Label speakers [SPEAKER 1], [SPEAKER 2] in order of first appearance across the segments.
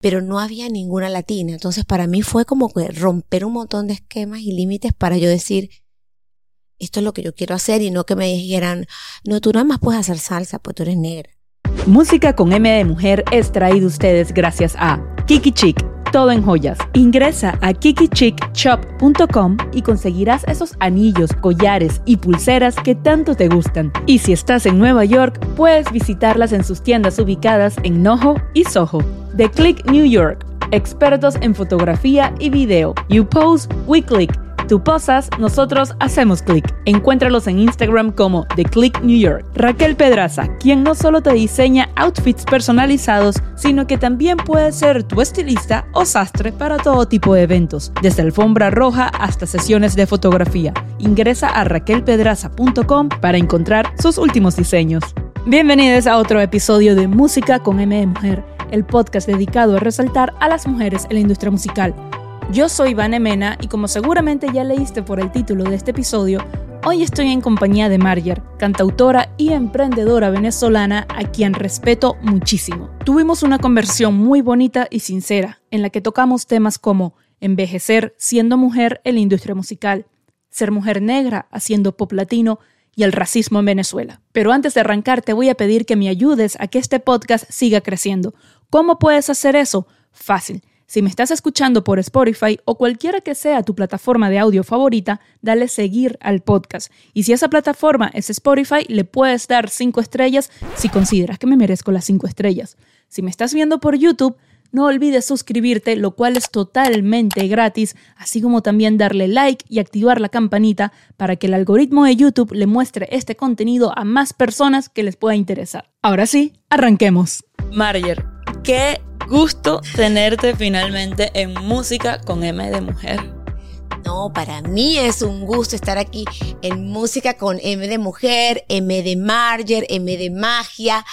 [SPEAKER 1] pero no había ninguna latina. Entonces para mí fue como que romper un montón de esquemas y límites para yo decir, esto es lo que yo quiero hacer y no que me dijeran, no, tú nada más puedes hacer salsa, pues tú eres negra.
[SPEAKER 2] Música con M de mujer es traído ustedes gracias a Kiki Chic, todo en joyas. Ingresa a kikichickshop.com y conseguirás esos anillos, collares y pulseras que tanto te gustan. Y si estás en Nueva York, puedes visitarlas en sus tiendas ubicadas en Noho y Soho. The Click New York, expertos en fotografía y video. You pose, we click Tú posas, nosotros hacemos clic. Encuéntralos en Instagram como The Click New York. Raquel Pedraza, quien no solo te diseña outfits personalizados, sino que también puede ser tu estilista o sastre para todo tipo de eventos, desde alfombra roja hasta sesiones de fotografía. Ingresa a raquelpedraza.com para encontrar sus últimos diseños. Bienvenidos a otro episodio de Música con M Mujer, el podcast dedicado a resaltar a las mujeres en la industria musical. Yo soy Vane Mena y como seguramente ya leíste por el título de este episodio, hoy estoy en compañía de Marger, cantautora y emprendedora venezolana a quien respeto muchísimo. Tuvimos una conversión muy bonita y sincera en la que tocamos temas como envejecer siendo mujer en la industria musical, ser mujer negra haciendo pop latino y el racismo en Venezuela. Pero antes de arrancar te voy a pedir que me ayudes a que este podcast siga creciendo. ¿Cómo puedes hacer eso? Fácil si me estás escuchando por Spotify o cualquiera que sea tu plataforma de audio favorita, dale seguir al podcast. Y si esa plataforma es Spotify, le puedes dar 5 estrellas si consideras que me merezco las 5 estrellas. Si me estás viendo por YouTube, no olvides suscribirte, lo cual es totalmente gratis, así como también darle like y activar la campanita para que el algoritmo de YouTube le muestre este contenido a más personas que les pueda interesar. Ahora sí, arranquemos. Marger, ¿qué gusto tenerte finalmente en Música con M de Mujer.
[SPEAKER 1] No, para mí es un gusto estar aquí en Música con M de Mujer, M de Marger, M de Magia,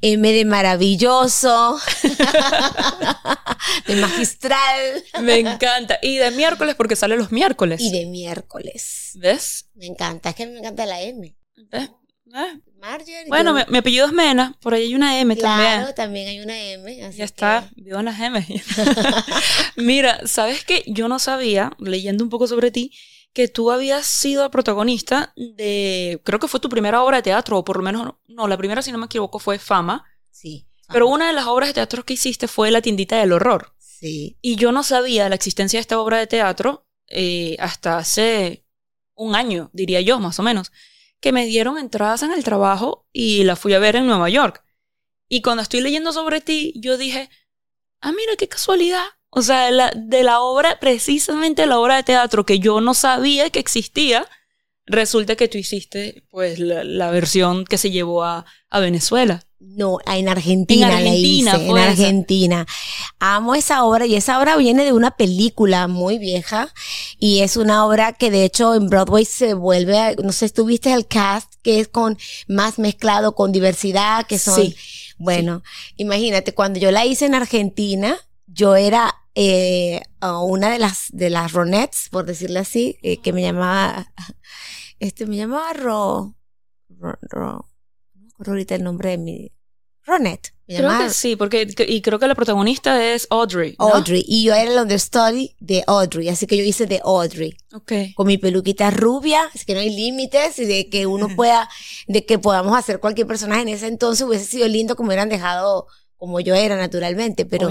[SPEAKER 1] M de Maravilloso, de Magistral.
[SPEAKER 2] Me encanta. Y de miércoles porque sale los miércoles.
[SPEAKER 1] Y de miércoles.
[SPEAKER 2] ¿Ves?
[SPEAKER 1] Me encanta, es que me encanta la M.
[SPEAKER 2] ¿Ves? ¿Eh? Marjorie. Bueno, mi, apellido es Mena, por ahí hay una M también.
[SPEAKER 1] Claro, también hay una M.
[SPEAKER 2] ya está, vivo en las M. Mira, ¿sabes qué? Yo no sabía, leyendo un poco sobre ti, que tú habías sido protagonista de, creo que fue tu primera obra de teatro, o por lo menos, no, la primera, si no me equivoco, fue Fama.
[SPEAKER 1] Sí.
[SPEAKER 2] Pero una de las obras de teatro que hiciste fue La tiendita del horror.
[SPEAKER 1] Sí.
[SPEAKER 2] Y yo no sabía la existencia de esta obra de teatro eh, hasta hace un año, diría yo, más o menos que me dieron entradas en el trabajo y la fui a ver en Nueva York. Y cuando estoy leyendo sobre ti, yo dije, ah, mira qué casualidad. O sea, de la obra, precisamente la obra de teatro que yo no sabía que existía, resulta que tú hiciste pues la, versión que se llevó a, a Venezuela.
[SPEAKER 1] No, en Argentina, en Argentina la hice, en Argentina. Amo esa obra y esa obra viene de una película muy vieja y es una obra que de hecho en Broadway se vuelve, no sé, tuviste el cast que es con más mezclado con diversidad, que son, sí, bueno, imagínate, cuando yo la hice en Argentina, yo era eh, una de las, de las Ronettes, por decirlo así, eh, que me llamaba, este, me llamaba Ro, Ro, Ro acuerdo ahorita el nombre de mi... Ronette.
[SPEAKER 2] Creo que sí, porque y creo que la protagonista es Audrey.
[SPEAKER 1] Audrey. Y yo era el understudy de Audrey, así que yo hice de Audrey.
[SPEAKER 2] Ok.
[SPEAKER 1] Con mi peluquita rubia, así que no hay límites y de que uno pueda, de que podamos hacer cualquier personaje en ese entonces hubiese sido lindo como hubieran dejado como yo era naturalmente, pero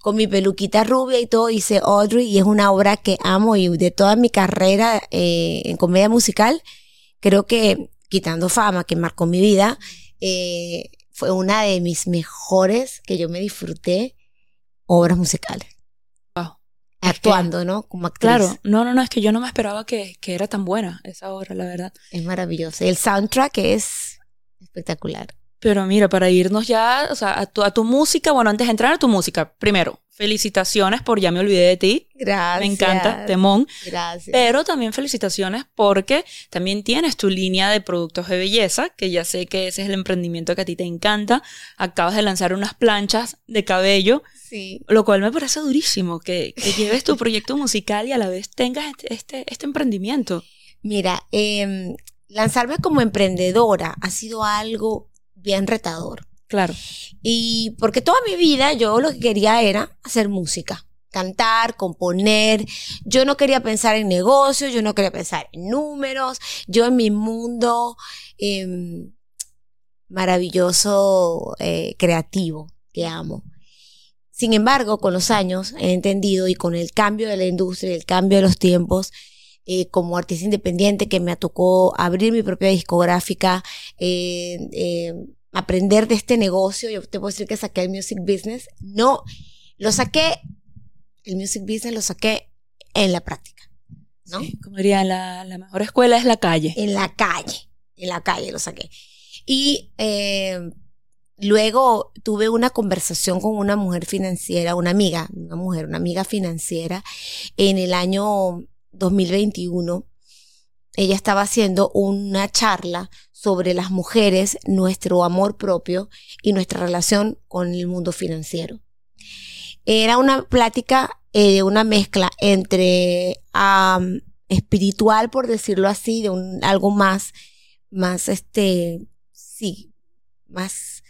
[SPEAKER 1] con mi peluquita rubia y todo hice Audrey y es una obra que amo y de toda mi carrera eh, en comedia musical, creo que quitando fama que marcó mi vida, eh, fue una de mis mejores que yo me disfruté obras musicales. Actuando, ¿no? Como actriz.
[SPEAKER 2] Claro, no, no, no, es que yo no me esperaba que, que era tan buena esa obra, la verdad.
[SPEAKER 1] Es maravillosa. El soundtrack es espectacular.
[SPEAKER 2] Pero mira, para irnos ya, o sea, a tu, a tu música, bueno, antes de entrar a tu música, primero, felicitaciones por Ya me olvidé de ti.
[SPEAKER 1] Gracias.
[SPEAKER 2] Me encanta, temón.
[SPEAKER 1] Gracias.
[SPEAKER 2] Pero también felicitaciones porque también tienes tu línea de productos de belleza, que ya sé que ese es el emprendimiento que a ti te encanta. Acabas de lanzar unas planchas de cabello.
[SPEAKER 1] Sí.
[SPEAKER 2] Lo cual me parece durísimo, que, lleves tu proyecto musical y a la vez tengas este, este, este emprendimiento.
[SPEAKER 1] Mira, eh, lanzarme como emprendedora ha sido algo bien retador.
[SPEAKER 2] Claro.
[SPEAKER 1] Y porque toda mi vida yo lo que quería era hacer música, cantar, componer. Yo no quería pensar en negocios, yo no quería pensar en números. Yo en mi mundo em, maravilloso, eh, creativo, que amo. Sin embargo, con los años he entendido y con el cambio de la industria, el cambio de los tiempos, eh, como artista independiente que me tocó abrir mi propia discográfica, eh, eh, aprender de este negocio. Yo te puedo decir que saqué el music business. No, lo saqué, el music business lo saqué en la práctica. ¿no?
[SPEAKER 2] como diría, la, la, mejor escuela es la calle.
[SPEAKER 1] En la calle, en la calle lo saqué. Y luego tuve una conversación con una mujer financiera, una amiga, una mujer, una amiga financiera, en el año 2021, ella estaba haciendo una charla sobre las mujeres, nuestro amor propio y nuestra relación con el mundo financiero. Era una plática, eh, una mezcla entre espiritual, por decirlo así, de algo más, más, este, sí, más,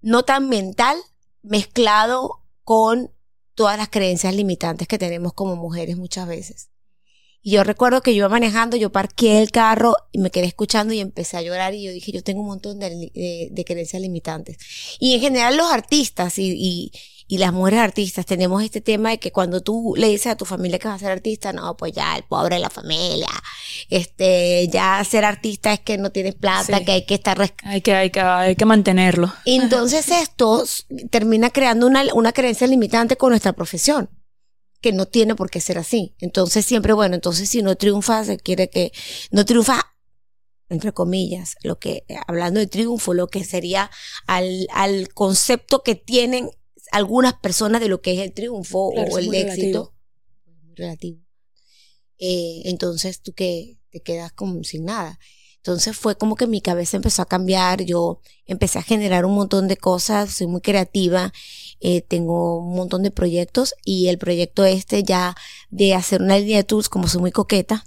[SPEAKER 1] no tan mental, mezclado con todas las creencias limitantes que tenemos como mujeres muchas veces. Y yo recuerdo que yo iba manejando, yo parqué el carro y me quedé escuchando y empecé a llorar y yo dije, yo tengo un montón de, creencias limitantes. Y en general los artistas y, y las mujeres artistas tenemos este tema de que cuando tú le dices a tu familia que vas a ser artista, no, pues ya el pobre de la familia, este, ya ser artista es que no tienes plata, que hay que estar...
[SPEAKER 2] Hay que, hay que, hay que mantenerlo.
[SPEAKER 1] Entonces esto termina creando una, una creencia limitante con nuestra profesión que no tiene por qué ser así. Entonces siempre, bueno, entonces si no triunfa, se quiere que no triunfa entre comillas, lo que, hablando de triunfo, lo que sería al, al concepto que tienen algunas personas de lo que es el triunfo o el éxito. Muy relativo. Eh, entonces tú que te quedas como sin nada. Entonces fue como que mi cabeza empezó a cambiar, yo empecé a generar un montón de cosas, soy muy creativa, eh, tengo un montón de proyectos y el proyecto este ya de hacer una línea de tours, como soy muy coqueta.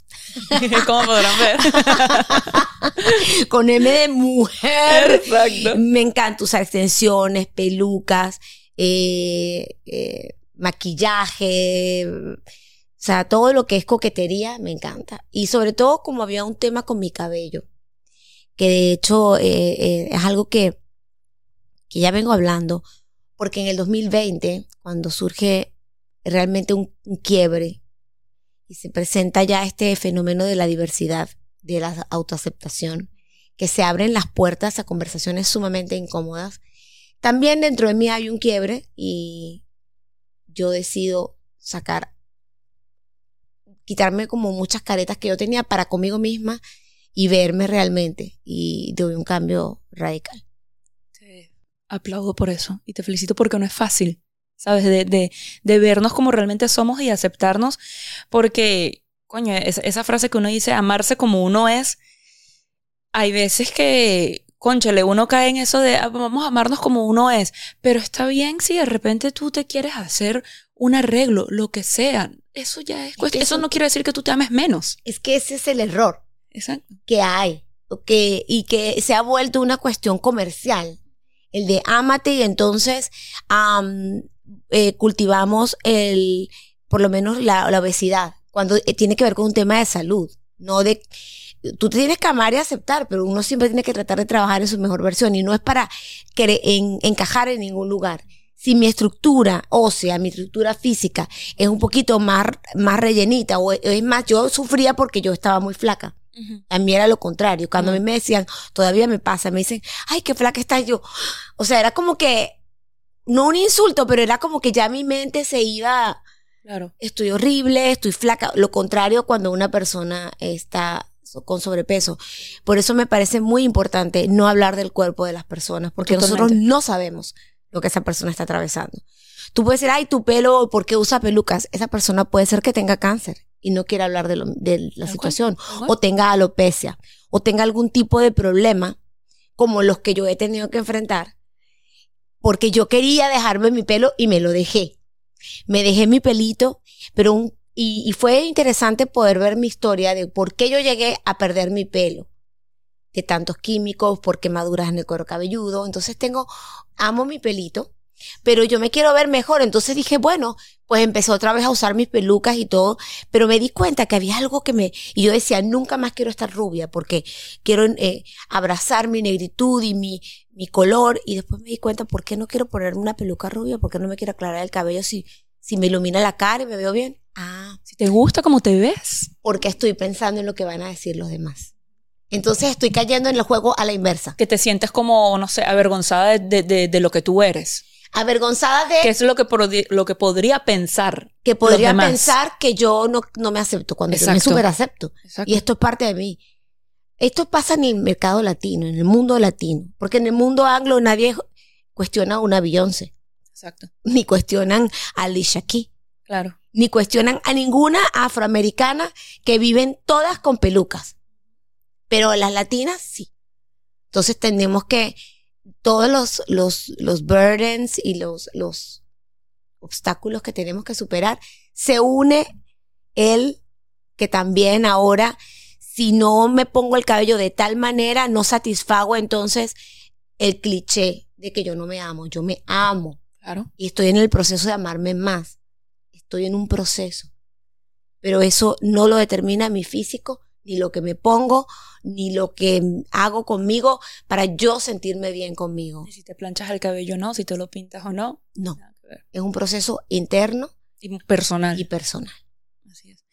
[SPEAKER 2] como podrán ver.
[SPEAKER 1] Con M de mujer. Exacto. Me encanta usar extensiones, pelucas, eh, eh, maquillaje, o sea, todo lo que es coquetería me encanta. Y sobre todo como había un tema con mi cabello, que de hecho eh, es algo que, que ya vengo hablando, porque en el 2020, cuando surge realmente un, quiebre y se presenta ya este fenómeno de la diversidad, de la autoaceptación, que se abren las puertas a conversaciones sumamente incómodas, también dentro de mí hay un quiebre y yo decido sacar, quitarme como muchas caretas que yo tenía para conmigo misma y verme realmente y doy un cambio radical.
[SPEAKER 2] Aplaudo por eso y te felicito porque no es fácil, ¿sabes? De, de, de vernos como realmente somos y aceptarnos porque, coño, esa frase que uno dice, amarse como uno es, hay veces que conchale, uno cae en eso de ah, vamos a amarnos como uno es, pero está bien si de repente tú te quieres hacer un arreglo, lo que sea. Eso ya es cuestión. Eso, no quiere decir que tú te ames menos.
[SPEAKER 1] Es que ese es el error
[SPEAKER 2] Exacto.
[SPEAKER 1] que hay que, y que se ha vuelto una cuestión comercial. El de ámate y entonces eh, cultivamos el, por lo menos la, obesidad, cuando eh, tiene que ver con un tema de salud, no de tú tienes que amar y aceptar, pero uno siempre tiene que tratar de trabajar en su mejor versión y no es para encajar en ningún lugar. Si mi estructura ósea, mi estructura física es un poquito más, más rellenita, o es más, yo sufría porque yo estaba muy flaca. A mí era lo contrario. Cuando a mí me decían, todavía me pasa, me dicen, ay, qué flaca estás yo. O sea, era como que, no un insulto, pero era como que ya mi mente se iba,
[SPEAKER 2] claro.
[SPEAKER 1] estoy horrible, estoy flaca. Lo contrario cuando una persona está con sobrepeso. Por eso me parece muy importante no hablar del cuerpo de las personas, porque nosotros no sabemos lo que esa persona está atravesando. Tú puedes decir, ay, tu pelo, ¿por qué usa pelucas? Esa persona puede ser que tenga cáncer y no quiera hablar de, la situación, o tenga alopecia, o tenga algún tipo de problema, como los que yo he tenido que enfrentar, porque yo quería dejarme mi pelo y me lo dejé. Me dejé mi pelito, pero un y, fue interesante poder ver mi historia de por qué yo llegué a perder mi pelo. de tantos químicos, por quemaduras en el cuero cabelludo. Entonces tengo, amo mi pelito, pero yo me quiero ver mejor. Entonces dije, bueno, pues empecé otra vez a usar mis pelucas y todo, pero me di cuenta que había algo que me, y yo decía, nunca más quiero estar rubia porque quiero eh, abrazar mi negritud y mi, mi color. Y después me di cuenta, ¿por qué no quiero ponerme una peluca rubia? ¿Por qué no me quiero aclarar el cabello si, si me ilumina la cara y me veo bien?
[SPEAKER 2] Ah, si te gusta como te ves.
[SPEAKER 1] Porque estoy pensando en lo que van a decir los demás. Entonces estoy cayendo en el juego a la inversa.
[SPEAKER 2] Que te sientes como, no sé, avergonzada de, de, de lo que tú eres
[SPEAKER 1] avergonzada de...
[SPEAKER 2] ¿Qué es lo que, lo que podría pensar?
[SPEAKER 1] Que podría pensar que yo no, no me acepto cuando yo me super acepto. Y esto es parte de mí. Esto pasa en el mercado latino, en el mundo latino. Porque en el mundo anglo nadie cuestiona a una Beyoncé.
[SPEAKER 2] Exacto.
[SPEAKER 1] Ni cuestionan a Alicia Keys.
[SPEAKER 2] Claro.
[SPEAKER 1] Ni cuestionan a ninguna afroamericana que viven todas con pelucas. Pero las latinas sí. Entonces tenemos que todos los, los, los burdens y los, los obstáculos que tenemos que superar, se une el que también ahora, si no me pongo el cabello de tal manera, no satisfago entonces el cliché de que yo no me amo, yo me amo.
[SPEAKER 2] Claro.
[SPEAKER 1] Y estoy en el proceso de amarme más. Estoy en un proceso. Pero eso no lo determina mi físico, ni lo que me pongo, ni lo que hago conmigo para yo sentirme bien conmigo.
[SPEAKER 2] si te planchas el cabello o no, si te lo pintas o no.
[SPEAKER 1] No. Es un proceso interno
[SPEAKER 2] y personal.
[SPEAKER 1] Y personal.
[SPEAKER 2] Así es.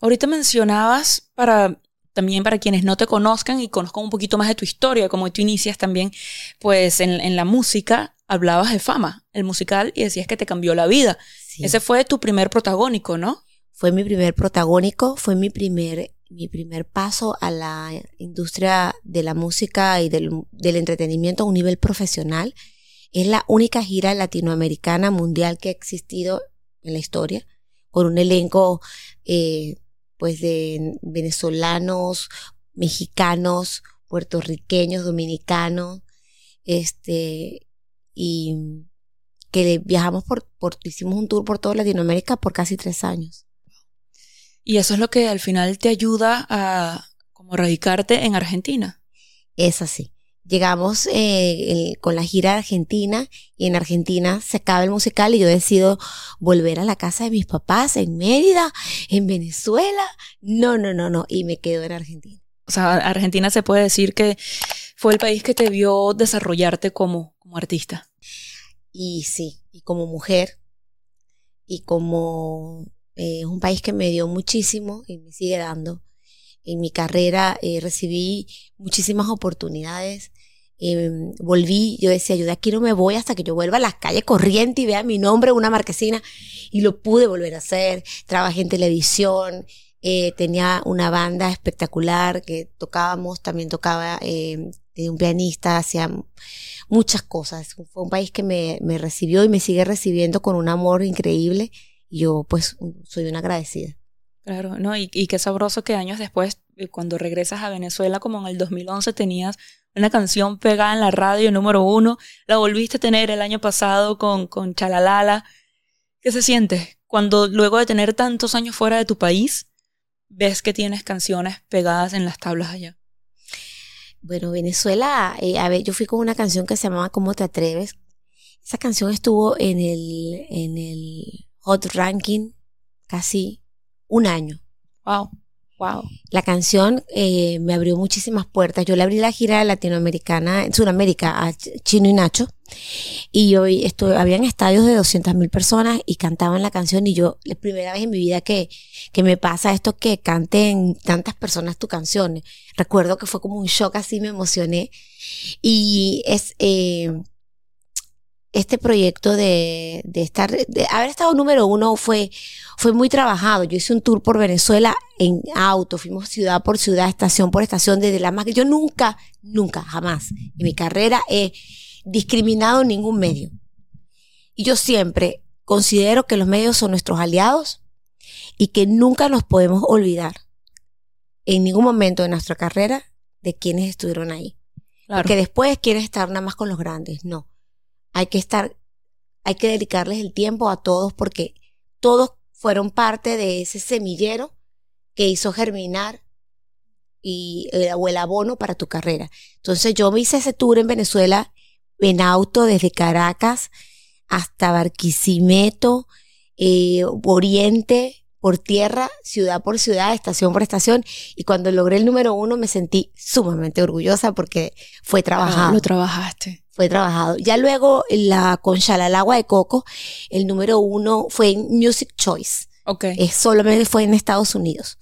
[SPEAKER 2] Ahorita mencionabas para también para quienes no te conozcan y conozcan un poquito más de tu historia, como tú inicias también, pues en, la música hablabas de fama, el musical, y decías que te cambió la vida. Ese fue tu primer protagónico, ¿no?
[SPEAKER 1] Fue mi primer protagónico, fue mi primer mi primer paso a la industria de la música y del, entretenimiento a un nivel profesional. Es la única gira latinoamericana mundial que ha existido en la historia, con un elenco eh, pues de venezolanos, mexicanos, puertorriqueños, dominicanos, este, y que viajamos por, por, hicimos un tour por toda Latinoamérica por casi tres años.
[SPEAKER 2] Y eso es lo que al final te ayuda a como radicarte en Argentina.
[SPEAKER 1] Es así. Llegamos eh, con la gira de Argentina y en Argentina se acaba el musical y yo decido volver a la casa de mis papás en Mérida, en Venezuela. No, no, no, no. Y me quedo en Argentina.
[SPEAKER 2] O sea, Argentina se puede decir que fue el país que te vio desarrollarte como, como artista.
[SPEAKER 1] Y sí, y como mujer, y como eh, es un país que me dio muchísimo y me sigue dando. En mi carrera eh, recibí muchísimas oportunidades. Em, volví, yo decía, yo aquí no me voy hasta que yo vuelva a las calles corriente y vea mi nombre una marquesina. Y lo pude volver a hacer. Trabajé en televisión. Eh, tenía una banda espectacular que tocábamos, también tocaba, eh, un pianista, hacía muchas cosas. Fue un país que me, me recibió y me sigue recibiendo con un amor increíble yo pues soy una agradecida.
[SPEAKER 2] Claro, ¿no? Y, y qué sabroso que años después, eh, cuando regresas a Venezuela, como en el 2011, tenías una canción pegada en la radio número uno, la volviste a tener el año pasado con, con Chalalala. ¿Qué se siente cuando luego de tener tantos años fuera de tu país, ves que tienes canciones pegadas en las tablas allá?
[SPEAKER 1] Bueno, Venezuela, eh, a ver, yo fui con una canción que se llamaba ¿Cómo te atreves? Esa canción estuvo en el, en el Hot Ranking casi un año.
[SPEAKER 2] Wow. Wow.
[SPEAKER 1] La canción eh, me abrió muchísimas puertas. Yo le abrí la gira latinoamericana, en Sudamérica, a Chino y Nacho. Y yo estuve, habían estadios de 200 mil personas y cantaban la canción. Y yo, la primera vez en mi vida que, que me pasa esto que canten tantas personas tu canción. Recuerdo que fue como un shock así, me emocioné. Y es, eh, este proyecto de, de estar, de haber estado número uno fue, fue muy trabajado. Yo hice un tour por Venezuela en auto, fuimos ciudad por ciudad, estación por estación, desde la más que yo nunca, nunca, jamás en mi carrera he discriminado ningún medio. Y yo siempre considero que los medios son nuestros aliados y que nunca nos podemos olvidar en ningún momento de nuestra carrera de quienes estuvieron ahí. Porque después quieres estar nada más con los grandes. No hay que estar, hay que dedicarles el tiempo a todos porque todos fueron parte de ese semillero que hizo germinar y, o el abono para tu carrera. Entonces yo me hice ese tour en Venezuela en auto desde Caracas hasta Barquisimeto, eh, Oriente, por tierra, ciudad por ciudad, estación por estación. Y cuando logré el número uno me sentí sumamente orgullosa porque fue trabajado.
[SPEAKER 2] lo trabajaste.
[SPEAKER 1] Fue trabajado. Ya luego la con agua de Coco, el número uno fue en Music Choice.
[SPEAKER 2] Ok.
[SPEAKER 1] Es, solamente fue en Estados Unidos.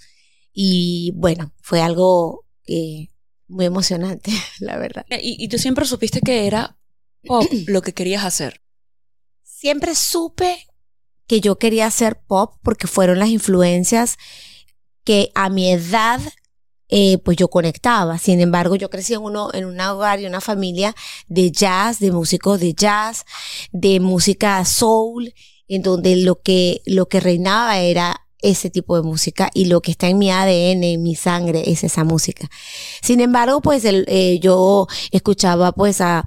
[SPEAKER 1] Y bueno, fue algo eh, muy emocionante, la verdad.
[SPEAKER 2] ¿Y, ¿Y tú siempre supiste que era pop lo que querías hacer?
[SPEAKER 1] Siempre supe que yo quería hacer pop porque fueron las influencias que a mi edad eh, pues yo conectaba. Sin embargo, yo crecí en, uno, en un hogar y una familia de jazz, de músicos de jazz, de música soul, en donde lo que, lo que reinaba era ese tipo de música y lo que está en mi ADN, en mi sangre, es esa música. Sin embargo, pues el, eh, yo escuchaba pues a,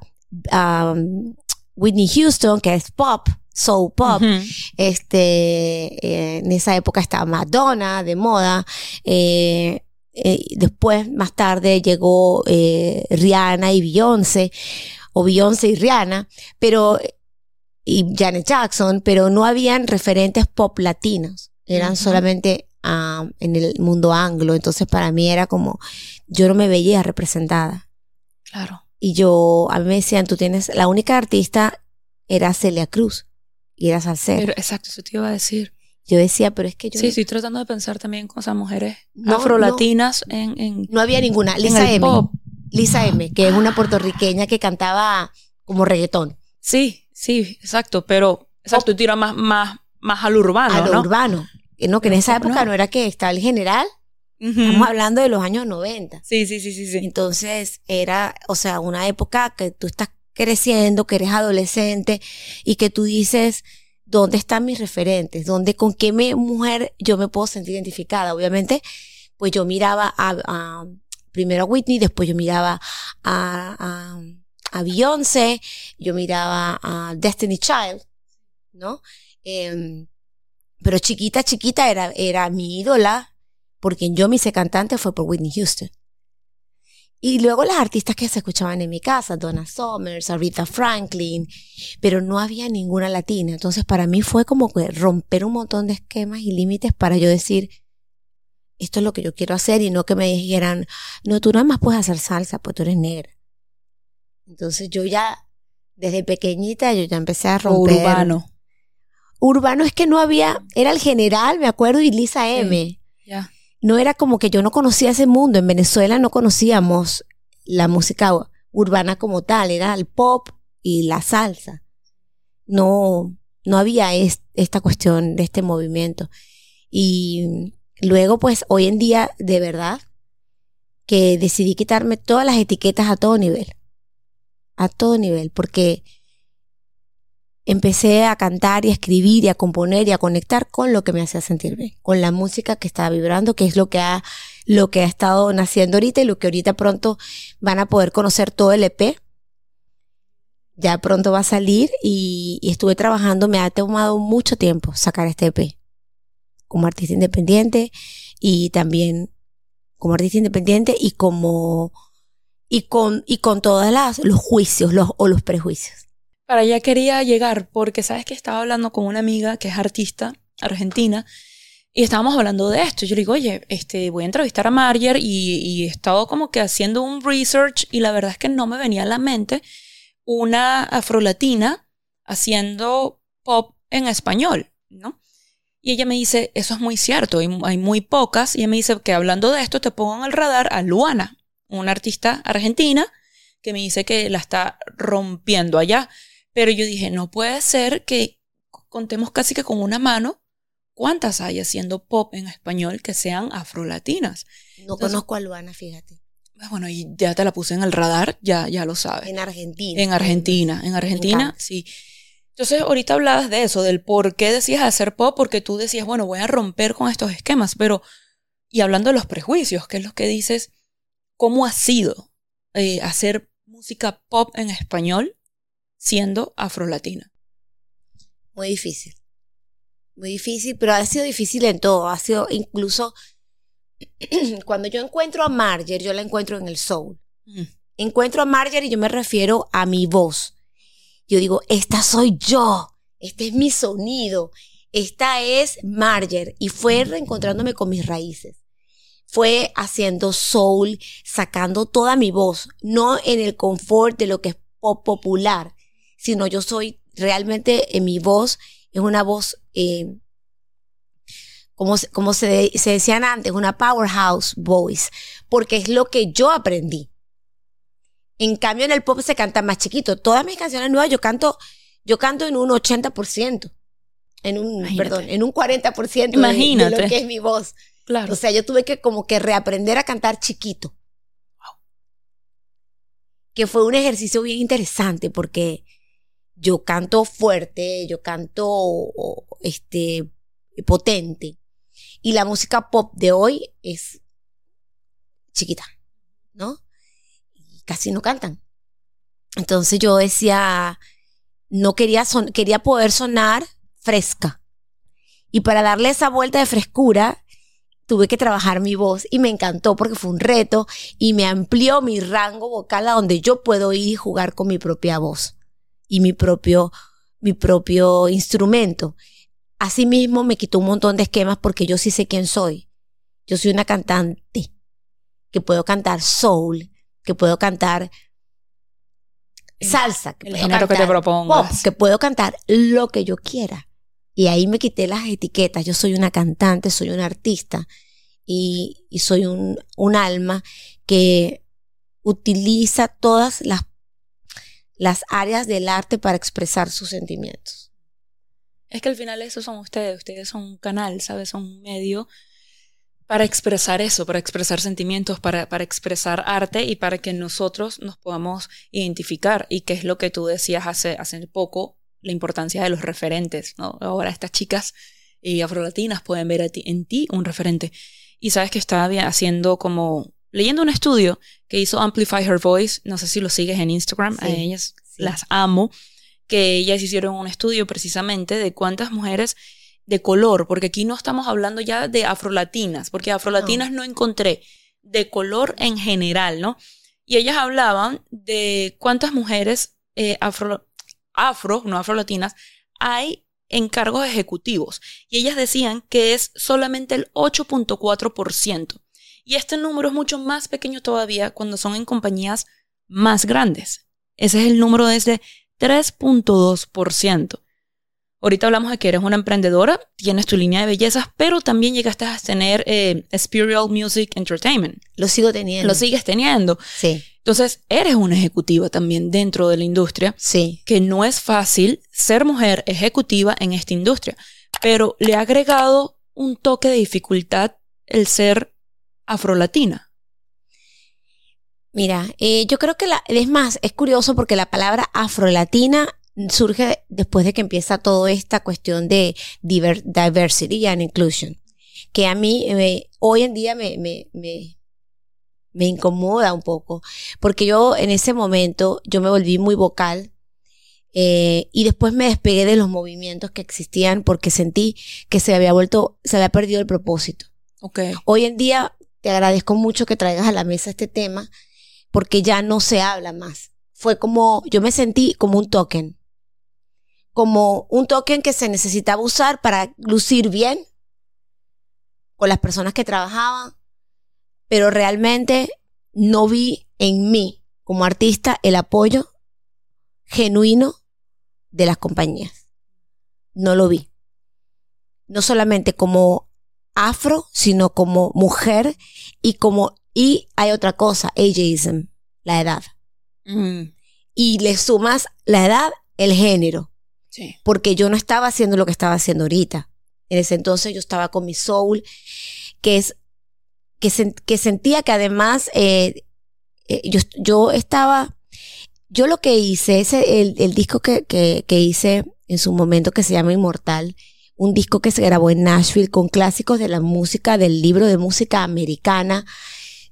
[SPEAKER 1] a Whitney Houston, que es pop, soul pop. Este, eh, en esa época estaba Madonna de moda. Eh, eh, después, más tarde, llegó Rihanna y Beyoncé, o Beyoncé y Rihanna, pero, y Janet Jackson, pero no habían referentes pop latinos. Eran solamente ah, en el mundo anglo. Entonces, para mí era como, yo no me veía representada.
[SPEAKER 2] Claro.
[SPEAKER 1] Y yo, a mí me decían, tú tienes, la única artista era Celia Cruz y era salsera.
[SPEAKER 2] exacto, eso te iba a decir.
[SPEAKER 1] Yo decía, pero es que yo...
[SPEAKER 2] Sí, estoy tratando de pensar también con esas mujeres afrolatinas en, en,
[SPEAKER 1] No había ninguna. Lisa M. Lisa M, que es una puertorriqueña que cantaba como reggaetón.
[SPEAKER 2] Sí, sí, exacto, pero... Exacto, tú tiras más, más, más al urbano,
[SPEAKER 1] A
[SPEAKER 2] lo
[SPEAKER 1] urbano. No, que en esa época no. era que estaba el general. Estamos hablando de los años 90.
[SPEAKER 2] Sí, sí, sí, sí, sí.
[SPEAKER 1] Entonces era, o sea, una época que tú estás creciendo, que eres adolescente y que tú dices, ¿dónde están mis referentes? ¿Dónde, con qué mujer yo me puedo sentir identificada? Obviamente, pues yo miraba a, primero a Whitney, después yo miraba a, a, a Beyoncé, yo miraba a Destiny Child, ¿no? Em, pero chiquita, chiquita era, era mi ídola, porque yo me hice cantante fue por Whitney Houston. Y luego las artistas que se escuchaban en mi casa, Donna Summers, Aretha Franklin, pero no había ninguna latina. Entonces para mí fue como que romper un montón de esquemas y límites para yo decir, esto es lo que yo quiero hacer y no que me dijeran, no, tú nada más puedes hacer salsa, pues tú eres negra. Entonces yo ya, desde pequeñita, yo ya empecé a romper.
[SPEAKER 2] Urbano.
[SPEAKER 1] Urbano es que no había, era el general, me acuerdo, y Lisa M.
[SPEAKER 2] ya
[SPEAKER 1] no era como que yo no conocía ese mundo. En Venezuela no conocíamos la música urbana como tal, era el pop y la salsa. No, no había esta cuestión de este movimiento. Y luego, pues, hoy en día, de verdad, que decidí quitarme todas las etiquetas a todo nivel. A todo nivel, porque empecé a cantar y a escribir y a componer y a conectar con lo que me hacía sentir bien, con la música que estaba vibrando, que es lo que ha, lo que ha estado naciendo ahorita y lo que ahorita pronto van a poder conocer todo el EP. Ya pronto va a salir y, estuve trabajando, me ha tomado mucho tiempo sacar este EP como artista independiente y también como artista independiente y como y con y con todos los juicios los, o los prejuicios.
[SPEAKER 2] Para allá quería llegar porque sabes que estaba hablando con una amiga que es artista argentina y estábamos hablando de esto. Yo le digo, oye, este, voy a entrevistar a Marger y, he estado como que haciendo un research y la verdad es que no me venía a la mente una afrolatina haciendo pop en español, ¿no? Y ella me dice, eso es muy cierto, hay, hay muy pocas. Y ella me dice que hablando de esto te pongo en el radar a Luana, una artista argentina que me dice que la está rompiendo allá. Pero yo dije, no puede ser que contemos casi que con una mano cuántas hay haciendo pop en español que sean afrolatinas.
[SPEAKER 1] No conozco a Luana, fíjate.
[SPEAKER 2] Ah, bueno, y ya te la puse en el radar, ya, ya lo sabes.
[SPEAKER 1] En Argentina.
[SPEAKER 2] En Argentina, en Argentina, sí. Entonces, ahorita hablabas de eso, del por qué decías hacer pop, porque tú decías, bueno, voy a romper con estos esquemas, pero, y hablando de los prejuicios, que es lo que dices, ¿cómo ha sido eh, hacer música pop en español siendo afrolatina?
[SPEAKER 1] Muy difícil. Muy difícil, pero ha sido difícil en todo. Ha sido incluso cuando yo encuentro a Marger, yo la encuentro en el soul. Mm. Encuentro a Marger y yo me refiero a mi voz. Yo digo, esta soy yo, este es mi sonido, esta es Marger. Y fue reencontrándome con mis raíces. Fue haciendo soul, sacando toda mi voz, no en el confort de lo que es pop popular, sino yo soy realmente en mi voz, es una voz eh, como, como se, se decían antes, una powerhouse voice, porque es lo que yo aprendí. En cambio, en el pop se canta más chiquito. Todas mis canciones nuevas yo canto, yo canto en un 80%. En un, perdón, en un 40% Imagínate. De, lo que es mi voz. Claro. O sea, yo tuve que como que reaprender a cantar chiquito. Wow. Que fue un ejercicio bien interesante porque yo canto fuerte, yo canto este potente, y la música pop de hoy es chiquita, ¿no? Y casi no cantan. Entonces yo decía, no quería, son quería poder sonar fresca. Y para darle esa vuelta de frescura, tuve que trabajar mi voz y me encantó porque fue un reto y me amplió mi rango vocal a donde yo puedo ir y jugar con mi propia voz y mi propio, mi propio instrumento. Asimismo, me quitó un montón de esquemas porque yo sí sé quién soy. Yo soy una cantante que puedo cantar soul, que puedo cantar salsa, que puedo cantar
[SPEAKER 2] que te
[SPEAKER 1] pop, que puedo cantar lo que yo quiera. Y ahí me quité las etiquetas. Yo soy una cantante, soy una artista y, y soy un, un alma que utiliza todas las, las áreas del arte para expresar sus sentimientos.
[SPEAKER 2] Es que al final esos son ustedes, ustedes son un canal, ¿sabes? Son un medio para expresar eso, para expresar sentimientos, para, para expresar arte y para que nosotros nos podamos identificar. Y que es lo que tú decías hace, hace poco, la importancia de los referentes, ¿no? Ahora estas chicas y afrolatinas pueden ver en ti un referente. Y sabes que estaba haciendo como, leyendo un estudio que hizo Amplify Her Voice, no sé si lo sigues en Instagram, a ellas las amo que ellas hicieron un estudio precisamente de cuántas mujeres de color, porque aquí no estamos hablando ya de afrolatinas, porque afrolatinas no, encontré, de color en general, ¿no? Y ellas hablaban de cuántas mujeres eh, afro, afro, no afrolatinas, hay en cargos ejecutivos. Y ellas decían que es solamente el 8.4%. Y este número es mucho más pequeño todavía cuando son en compañías más grandes. Ese es el número desde 3.2%. Ahorita hablamos de que eres una emprendedora, tienes tu línea de bellezas, pero también llegaste a tener eh, Spiritual Music Entertainment.
[SPEAKER 1] Lo sigo teniendo.
[SPEAKER 2] Lo sigues teniendo.
[SPEAKER 1] Sí.
[SPEAKER 2] Entonces, eres una ejecutiva también dentro de la industria.
[SPEAKER 1] Sí.
[SPEAKER 2] Que no es fácil ser mujer ejecutiva en esta industria, pero le ha agregado un toque de dificultad el ser afrolatina.
[SPEAKER 1] Mira, eh, yo creo que la, es más, es curioso porque la palabra afrolatina surge después de que empieza toda esta cuestión de diversity and inclusion, que a mí hoy en día me, me, me, me incomoda un poco, porque yo en ese momento yo me volví muy vocal eh, y después me despegué de los movimientos que existían porque sentí que se había vuelto, se había perdido el propósito.
[SPEAKER 2] Okay.
[SPEAKER 1] Hoy en día te agradezco mucho que traigas a la mesa este tema porque ya no se habla más. Fue como, yo me sentí como un token, como un token que se necesitaba usar para lucir bien con las personas que trabajaban, pero realmente no vi en mí como artista el apoyo genuino de las compañías. No lo vi. No solamente como afro, sino como mujer y como y hay otra cosa, ageism, la edad. Mm. Y le sumas la edad, el género.
[SPEAKER 2] Sí.
[SPEAKER 1] Porque yo no estaba haciendo lo que estaba haciendo ahorita. En ese entonces yo estaba con mi soul, que es que, que sentía que además eh, eh, yo, yo estaba, yo lo que hice, ese, el, el disco que, que, que hice en su momento que se llama Inmortal, un disco que se grabó en Nashville con clásicos de la música, del libro de música americana,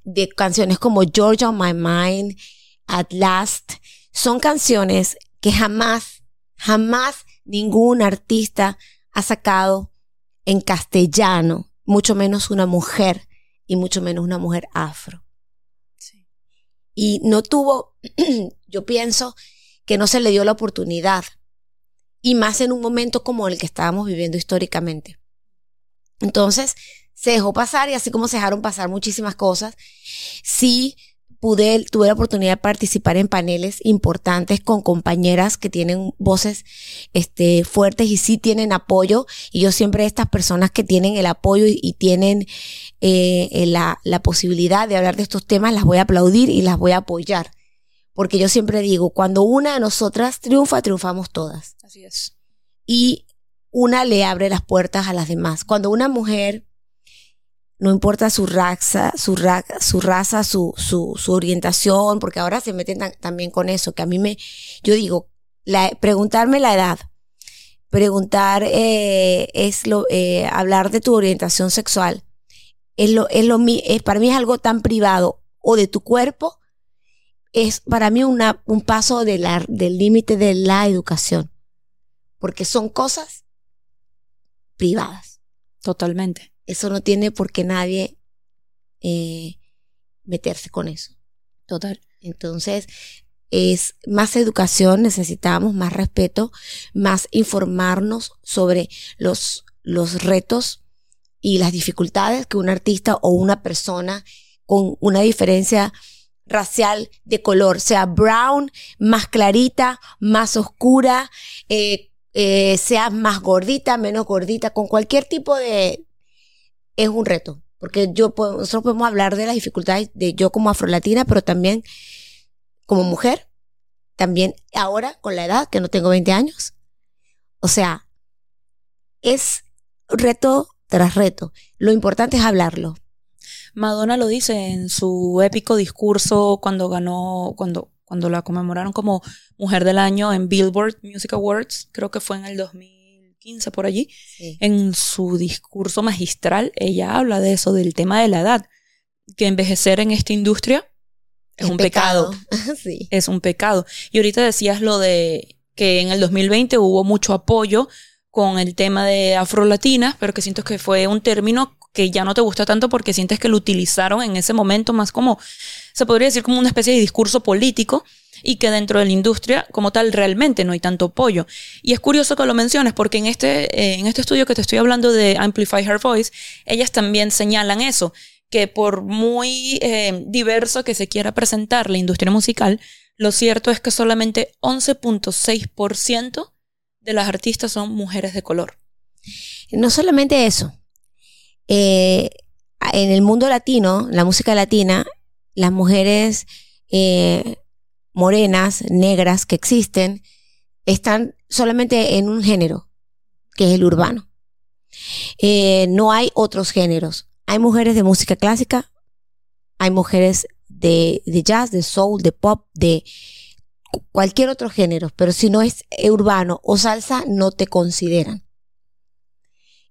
[SPEAKER 1] de canciones como Georgia on My Mind, At Last, son canciones que jamás, jamás ningún artista ha sacado en castellano, mucho menos una mujer y mucho menos una mujer afro. Y no tuvo, yo pienso que no se le dio la oportunidad, y más en un momento como el que estábamos viviendo históricamente. Entonces, se dejó pasar y así como se dejaron pasar muchísimas cosas, sí pude, tuve la oportunidad de participar en paneles importantes con compañeras que tienen voces este, fuertes y sí tienen apoyo. Y yo siempre estas personas que tienen el apoyo y, tienen eh, la, la posibilidad de hablar de estos temas, las voy a aplaudir y las voy a apoyar. Porque yo siempre digo, cuando una de nosotras triunfa, triunfamos todas.
[SPEAKER 2] Así es.
[SPEAKER 1] Y una le abre las puertas a las demás. Cuando una mujer no importa su raza, su, su raza, su, su, su, orientación, porque ahora se meten también con eso, que a mí me, yo digo, la, preguntarme la edad, preguntar eh, es lo, eh, hablar de tu orientación sexual, es lo, es lo, es, para mí es algo tan privado, o de tu cuerpo, es para mí una, un paso de la, del límite de la educación, porque son cosas privadas.
[SPEAKER 2] Totalmente.
[SPEAKER 1] Eso no tiene por qué nadie eh, meterse con eso.
[SPEAKER 2] Total.
[SPEAKER 1] Entonces, es más educación, necesitamos más respeto, más informarnos sobre los, los retos y las dificultades que un artista o una persona con una diferencia racial de color, sea brown, más clarita, más oscura, eh, eh, sea más gordita, menos gordita, con cualquier tipo de, es un reto, porque yo, nosotros podemos hablar de las dificultades de yo como afrolatina, pero también como mujer, también ahora con la edad, que no tengo 20 años. O sea, es reto tras reto. Lo importante es hablarlo.
[SPEAKER 2] Madonna lo dice en su épico discurso cuando ganó, cuando, cuando la conmemoraron como Mujer del Año en Billboard Music Awards, creo que fue en el 2000 15 por allí, en su discurso magistral, ella habla de eso, del tema de la edad, que envejecer en esta industria es, un pecado. sí. Es un pecado. Y ahorita decías lo de que en el 2020 hubo mucho apoyo con el tema de afrolatinas, pero que siento que fue un término que ya no te gusta tanto porque sientes que lo utilizaron en ese momento más como, se podría decir como una especie de discurso político y que dentro de la industria como tal realmente no hay tanto apoyo. Y es curioso que lo menciones porque en este, eh, en este estudio que te estoy hablando de Amplify Her Voice, ellas también señalan eso, que por muy eh, diverso que se quiera presentar la industria musical, lo cierto es que solamente 11.6% de las artistas son mujeres de color.
[SPEAKER 1] No solamente eso. Eh, en el mundo latino, la música latina, las mujeres morenas, negras que existen, están solamente en un género, que es el urbano. Eh, no hay otros géneros. Hay mujeres de música clásica, hay mujeres de, jazz, de soul, de pop, de cualquier otro género, pero si no es urbano o salsa, no te consideran.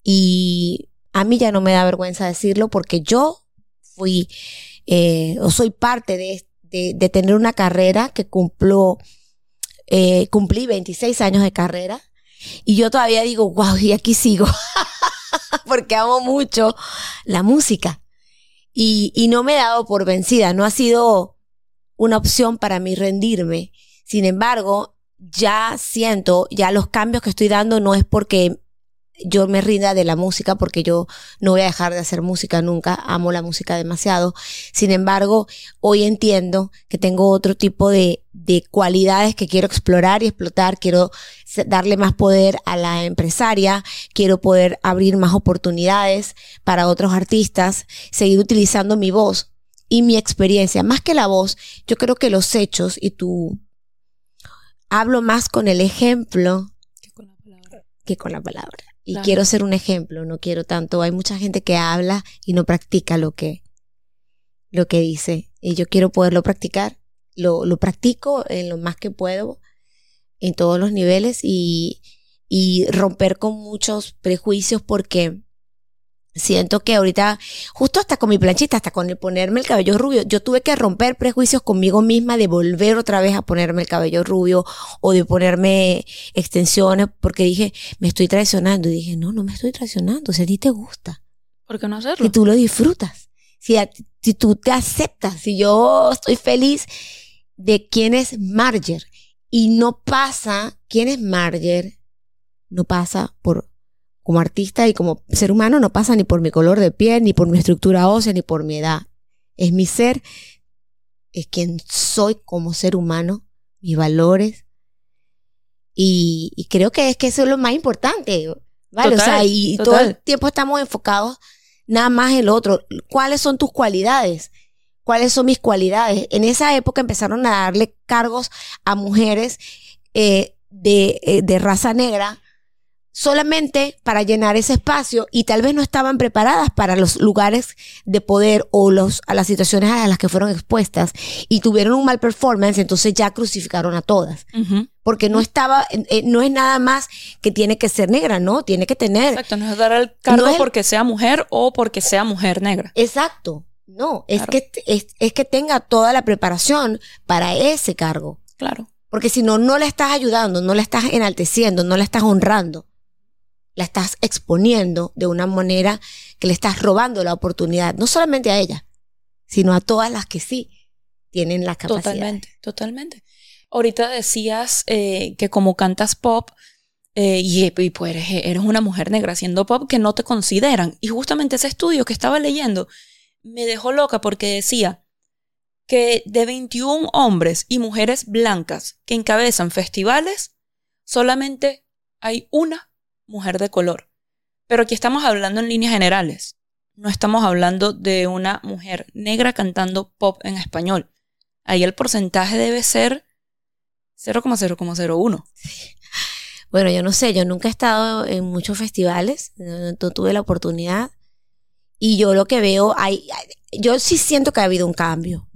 [SPEAKER 1] Y a mí ya no me da vergüenza decirlo porque yo fui eh, o soy parte de, de, tener una carrera que cumplo, eh, cumplí 26 años de carrera y yo todavía digo, wow, y aquí sigo, porque amo mucho la música. Y no me he dado por vencida, no ha sido una opción para mí rendirme. Sin embargo, ya siento, ya los cambios que estoy dando no es porque yo me rinda de la música porque yo no voy a dejar de hacer música nunca, amo la música demasiado. Sin embargo, hoy entiendo que tengo otro tipo de, de cualidades que quiero explorar y explotar, quiero darle más poder a la empresaria, quiero poder abrir más oportunidades para otros artistas, seguir utilizando mi voz y mi experiencia, más que la voz, yo creo que los hechos y tú hablo más con el ejemplo que con la palabra. Y quiero ser un ejemplo, no quiero tanto. Hay mucha gente que habla y no practica lo que, lo que dice. Y yo quiero poderlo practicar. Lo, lo practico en lo más que puedo, en todos los niveles y, y romper con muchos prejuicios porque Siento que ahorita, justo hasta con mi planchita, hasta con el ponerme el cabello rubio, yo tuve que romper prejuicios conmigo misma de volver otra vez a ponerme el cabello rubio o de ponerme extensiones porque dije, me estoy traicionando. Y dije, no, no me estoy traicionando, si a ti te gusta.
[SPEAKER 2] ¿Por qué no hacerlo?
[SPEAKER 1] Que tú lo disfrutas. si, si tú te aceptas, si yo estoy feliz de quién es Marger y no pasa, quién es Marger, no pasa por, como artista y como ser humano, no pasa ni por mi color de piel, ni por mi estructura ósea, ni por mi edad. Es mi ser, es quien soy como ser humano, mis valores. Y, creo que es que eso es lo más importante. ¿vale? o sea, y todo el tiempo estamos enfocados nada más en lo otro. ¿Cuáles son tus cualidades? ¿Cuáles son mis cualidades? En esa época empezaron a darle cargos a mujeres eh, de, eh, de raza negra solamente para llenar ese espacio y tal vez no estaban preparadas para los lugares de poder o los, a las situaciones a las que fueron expuestas y tuvieron un mal performance, entonces ya crucificaron a todas. Porque no estaba, eh, no es nada más que tiene que ser negra, ¿no? Tiene que tener.
[SPEAKER 2] Exacto, no es dar el cargo porque sea mujer o porque sea mujer negra.
[SPEAKER 1] Exacto. No, es, que, es, es que tenga toda la preparación para ese cargo.
[SPEAKER 2] Claro.
[SPEAKER 1] Porque si no, no la estás ayudando, no la estás enalteciendo, no la estás honrando la estás exponiendo de una manera que le estás robando la oportunidad, no solamente a ella, sino a todas las que sí tienen la capacidad.
[SPEAKER 2] Totalmente, totalmente. Ahorita decías eh, que como cantas pop, eh, y, pues eres, eres, una mujer negra haciendo pop que no te consideran. Y justamente ese estudio que estaba leyendo me dejó loca porque decía que de 21 hombres y mujeres blancas que encabezan festivales, solamente hay una mujer de color. Pero aquí estamos hablando en líneas generales. No estamos hablando de una mujer negra cantando pop en español. Ahí el porcentaje debe ser 0,0,01.
[SPEAKER 1] Bueno, yo no sé, yo nunca he estado en muchos festivales, no, tuve la oportunidad. Y yo lo que veo, hay, yo sí siento que ha habido un cambio.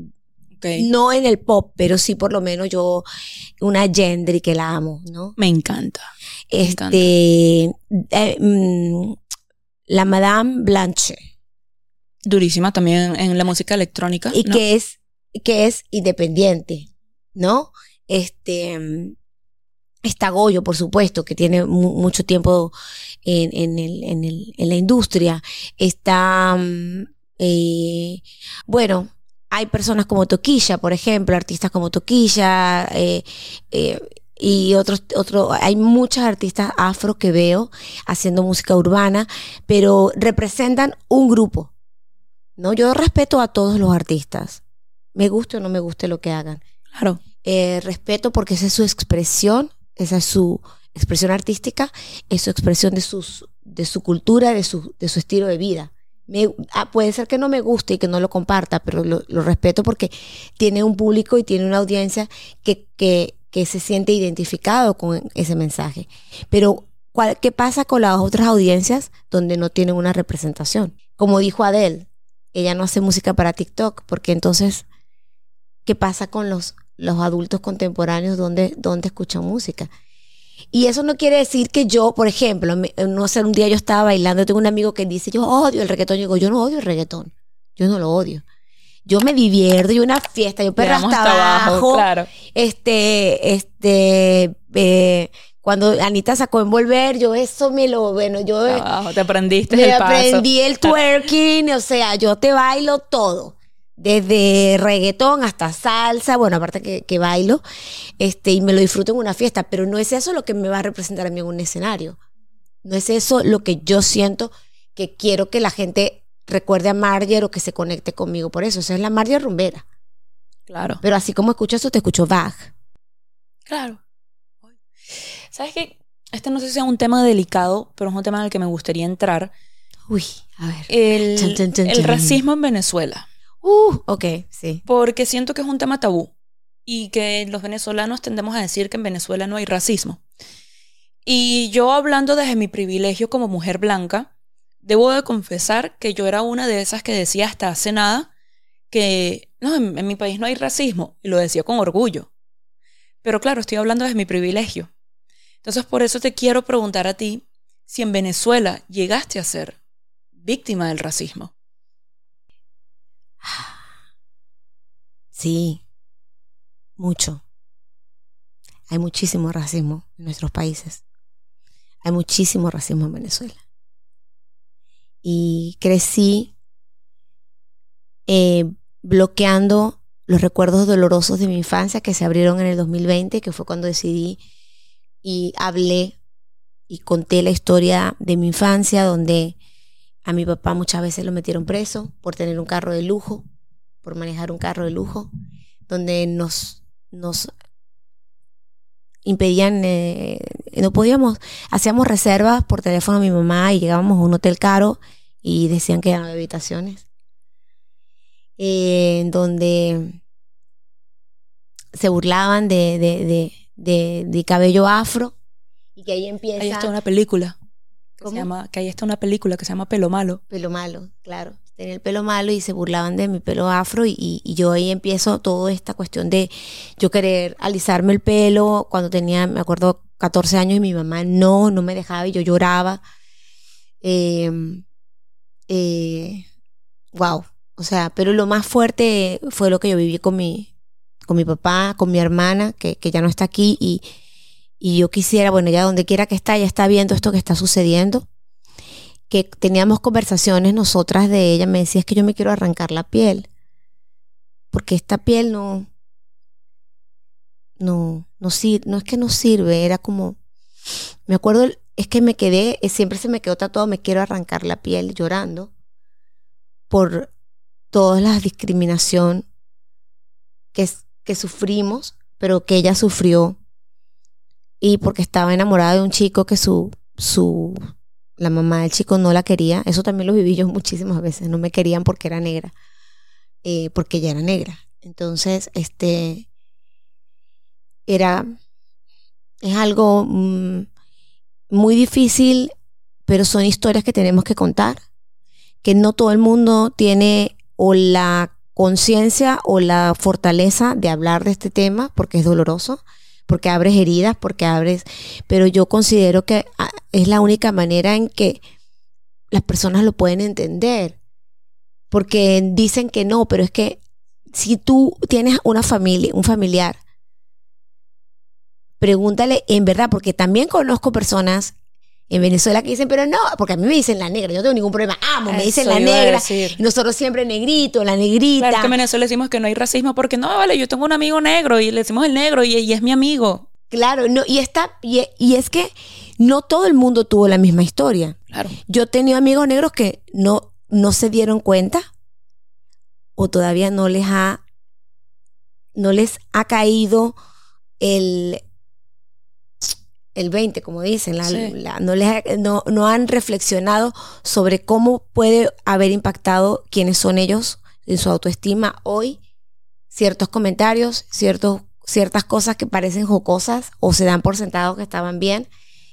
[SPEAKER 1] No en el pop, pero sí por lo menos yo, una Gendry que la amo, ¿no?
[SPEAKER 2] Me encanta.
[SPEAKER 1] Este, eh, mm, la Madame Blanche.
[SPEAKER 2] Durísima también en la música electrónica.
[SPEAKER 1] Y que es, que es independiente, ¿no? Este, está Goyo, por supuesto, que tiene mucho tiempo en, en, el, en, el, en, la industria. Está, mm, eh, bueno, hay personas como Toquilla, por ejemplo, artistas como Toquilla, eh, y otros, otro, hay muchas artistas afro que veo haciendo música urbana, pero representan un grupo. ¿no? Yo respeto a todos los artistas, me guste o no me guste lo que hagan.
[SPEAKER 2] Claro.
[SPEAKER 1] Eh, respeto porque esa es su expresión, esa es su expresión artística, es su expresión de, sus, de su cultura, de su, de su estilo de vida. Ah, puede ser que no me guste y que no lo comparta, pero lo, respeto porque tiene un público y tiene una audiencia que, que, que se siente identificado con ese mensaje. Pero, ¿qué pasa con las otras audiencias donde no tienen una representación? Como dijo Adele, ella no hace música para TikTok, porque entonces, ¿qué pasa con los, los adultos contemporáneos donde, donde escuchan música? Y eso no quiere decir que yo, por ejemplo, no sé, un día yo estaba bailando, tengo un amigo que dice, yo odio el reggaetón. Yo digo, yo no odio el reggaetón. Yo no lo odio. Yo me divierto, yo una fiesta, yo perro hasta, abajo. Claro. Este, este, eh, cuando Anita sacó envolver, yo eso me lo, bueno, yo...
[SPEAKER 2] te aprendiste me
[SPEAKER 1] aprendí el twerking, o sea, yo te bailo todo desde reggaetón hasta salsa, bueno, aparte que, bailo, este, y me lo disfruto en una fiesta, pero no es eso lo que me va a representar a mí en un escenario. No es eso lo que yo siento que quiero que la gente recuerde a Marger o que se conecte conmigo por eso. Esa es la Marger rumbera.
[SPEAKER 2] Claro.
[SPEAKER 1] Pero así como escucho eso, te escucho Bach.
[SPEAKER 2] Claro. ¿Sabes qué? Este no sé si es un tema delicado, pero es un tema en el que me gustaría entrar.
[SPEAKER 1] Uy, a ver.
[SPEAKER 2] el racismo en Venezuela.
[SPEAKER 1] Uh, ok, sí.
[SPEAKER 2] Porque siento que es un tema tabú y que los venezolanos tendemos a decir que en Venezuela no hay racismo. Y yo hablando desde mi privilegio como mujer blanca, debo de confesar que yo era una de esas que decía hasta hace nada que no, en, mi país no hay racismo y lo decía con orgullo. Pero claro, estoy hablando desde mi privilegio. Entonces por eso te quiero preguntar a ti si en Venezuela llegaste a ser víctima del racismo.
[SPEAKER 1] Sí, mucho. Hay muchísimo racismo en nuestros países. Hay muchísimo racismo en Venezuela. Y crecí eh, bloqueando los recuerdos dolorosos de mi infancia que se abrieron en el 2020, que fue cuando decidí y hablé y conté la historia de mi infancia, donde a mi papá muchas veces lo metieron preso por tener un carro de lujo, por manejar un carro de lujo, donde nos, nos impedían, eh, no podíamos, hacíamos reservas por teléfono a mi mamá y llegábamos a un hotel caro y decían que eran habitaciones. Eh, en donde se burlaban de, de, de, de, cabello afro y que ahí empieza...
[SPEAKER 2] Ahí está una película. Que, se llama, que ahí está una película que se llama Pelo Malo.
[SPEAKER 1] Pelo Malo, claro. Tenía el pelo malo y se burlaban de mi pelo afro y, y, yo ahí empiezo toda esta cuestión de yo querer alisarme el pelo cuando tenía, me acuerdo, 14 años y mi mamá no, no me dejaba y yo lloraba. Eh, eh, wow. O sea, pero lo más fuerte fue lo que yo viví con mi, con mi papá, con mi hermana, que, que ya no está aquí, y, y yo quisiera, bueno, ya donde quiera que está, ya está viendo esto que está sucediendo, que teníamos conversaciones nosotras de ella, me decía, es que yo me quiero arrancar la piel, porque esta piel no, no, no, no es que no sirve, era como, me acuerdo, es que me quedé, siempre se me quedó tatuado, me quiero arrancar la piel llorando por toda la discriminación que, que sufrimos, pero que ella sufrió y porque estaba enamorada de un chico que su, su, la mamá del chico no la quería. Eso también lo viví yo muchísimas veces. No me querían porque era negra, eh, porque ella era negra. Entonces, este, era, es algo mm, muy difícil, pero son historias que tenemos que contar que no todo el mundo tiene o la conciencia o la fortaleza de hablar de este tema porque es doloroso, porque abres heridas, porque abres, pero yo considero que ah, es la única manera en que las personas lo pueden entender, porque dicen que no, pero es que si tú tienes una familia, un familiar, pregúntale en verdad, porque también conozco personas en Venezuela que dicen, pero no, porque a mí me dicen la negra, yo no tengo ningún problema, amo, me dicen la negra, y nosotros siempre negrito, la negrita.
[SPEAKER 2] Claro, que en Venezuela decimos que no hay racismo porque no, vale, yo tengo un amigo negro y le decimos el negro y, y es mi amigo.
[SPEAKER 1] Claro, no, y está, y, y, es que no todo el mundo tuvo la misma historia.
[SPEAKER 2] Claro.
[SPEAKER 1] Yo he tenido amigos negros que no, no se dieron cuenta o todavía no les ha, no les ha caído el, el 20, como dicen, no, les, no, no, han reflexionado sobre cómo puede haber impactado quiénes son ellos en su autoestima hoy, ciertos comentarios, ciertos, ciertas cosas que parecen jocosas o se dan por sentado que estaban bien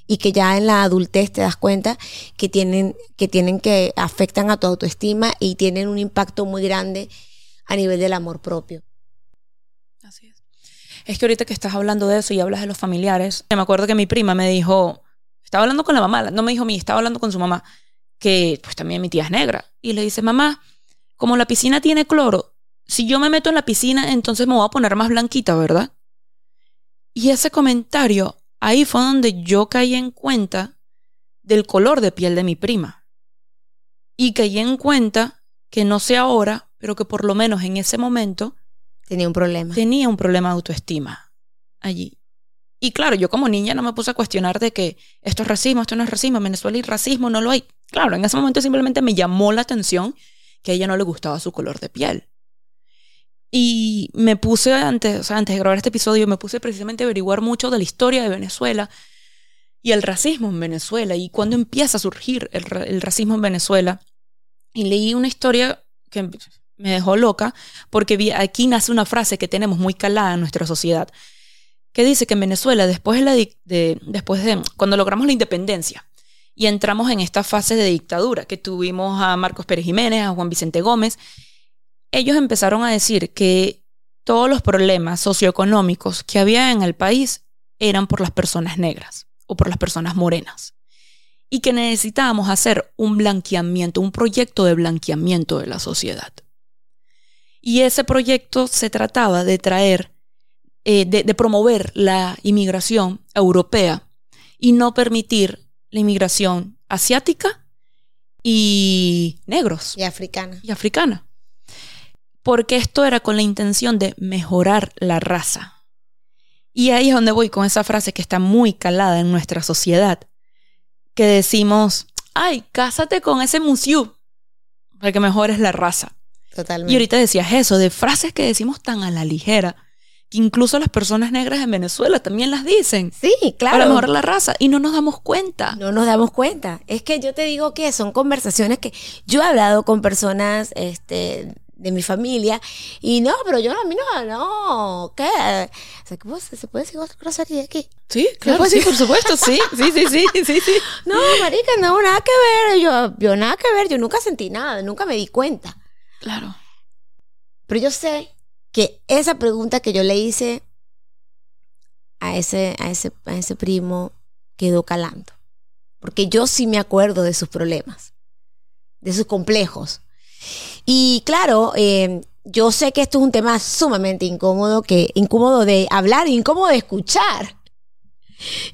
[SPEAKER 1] y que ya en la adultez te das cuenta que tienen que, tienen que afectan a tu autoestima y tienen un impacto muy grande a nivel del amor propio.
[SPEAKER 2] Es que ahorita que estás hablando de eso y hablas de los familiares, me acuerdo que mi prima me dijo, estaba hablando con la mamá, no me dijo a mí, estaba hablando con su mamá, que pues también mi tía es negra. Y le dice, mamá, como la piscina tiene cloro, si yo me meto en la piscina, entonces me voy a poner más blanquita, ¿verdad? Y ese comentario, ahí fue donde yo caí en cuenta del color de piel de mi prima. Y caí en cuenta que no sé ahora, pero que por lo menos en ese momento
[SPEAKER 1] Tenía un problema.
[SPEAKER 2] Tenía un problema de autoestima allí. Y claro, yo como niña no me puse a cuestionar de que esto es racismo, esto no es racismo, en Venezuela hay racismo, no lo hay. Claro, en ese momento simplemente me llamó la atención que a ella no le gustaba su color de piel. Y me puse antes, o sea, antes de grabar este episodio, me puse precisamente a averiguar mucho de la historia de Venezuela y el racismo en Venezuela y cuándo empieza a surgir el, el racismo en Venezuela. Y leí una historia que me dejó loca porque aquí nace una frase que tenemos muy calada en nuestra sociedad, que dice que en Venezuela, después de, después de cuando logramos la independencia y entramos en esta fase de dictadura, que tuvimos a Marcos Pérez Jiménez, a Juan Vicente Gómez, ellos empezaron a decir que todos los problemas socioeconómicos que había en el país eran por las personas negras o por las personas morenas y que necesitábamos hacer un blanqueamiento, un proyecto de blanqueamiento de la sociedad. Y ese proyecto se trataba de traer, eh, de, promover la inmigración europea y no permitir la inmigración asiática y negros.
[SPEAKER 1] Y africana.
[SPEAKER 2] Y africana. porque esto era con la intención de mejorar la raza. Y ahí es donde voy con esa frase que está muy calada en nuestra sociedad, que decimos, ay, cásate con ese museo para que mejores la raza.
[SPEAKER 1] Totalmente.
[SPEAKER 2] Y ahorita decías eso, de frases que decimos tan a la ligera, que incluso las personas negras en Venezuela también las dicen.
[SPEAKER 1] Sí, claro.
[SPEAKER 2] Para mejorar la raza. Y no nos damos cuenta.
[SPEAKER 1] No nos damos cuenta. Es que yo te digo que son conversaciones que yo he hablado con personas este, de mi familia y no, pero yo a mí no, no, ¿qué? O sea, ¿cómo se, puede decir otra grosería aquí?
[SPEAKER 2] Sí, claro, sí, por supuesto, sí, sí, sí, sí, sí, sí.
[SPEAKER 1] No, marica, no, nada que ver, yo, yo nada que ver, yo nunca sentí nada, nunca me di cuenta.
[SPEAKER 2] Claro.
[SPEAKER 1] Pero yo sé que esa pregunta que yo le hice a ese, a ese, a ese primo quedó calando. Porque yo sí me acuerdo de sus problemas, de sus complejos. Y claro, eh, yo sé que esto es un tema sumamente incómodo, que, incómodo de hablar, incómodo de escuchar.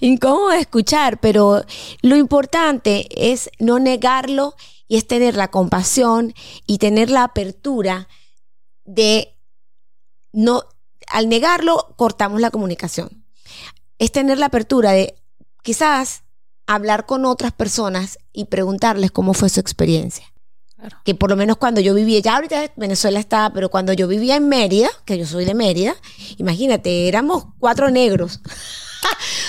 [SPEAKER 1] Incómodo de escuchar, pero lo importante es no negarlo y es tener la compasión y tener la apertura de no, al negarlo, cortamos la comunicación. Es tener la apertura de quizás hablar con otras personas y preguntarles cómo fue su experiencia. Que por lo menos cuando yo vivía, ya ahorita Venezuela está, pero cuando yo vivía en Mérida, que yo soy de Mérida, imagínate, éramos cuatro negros.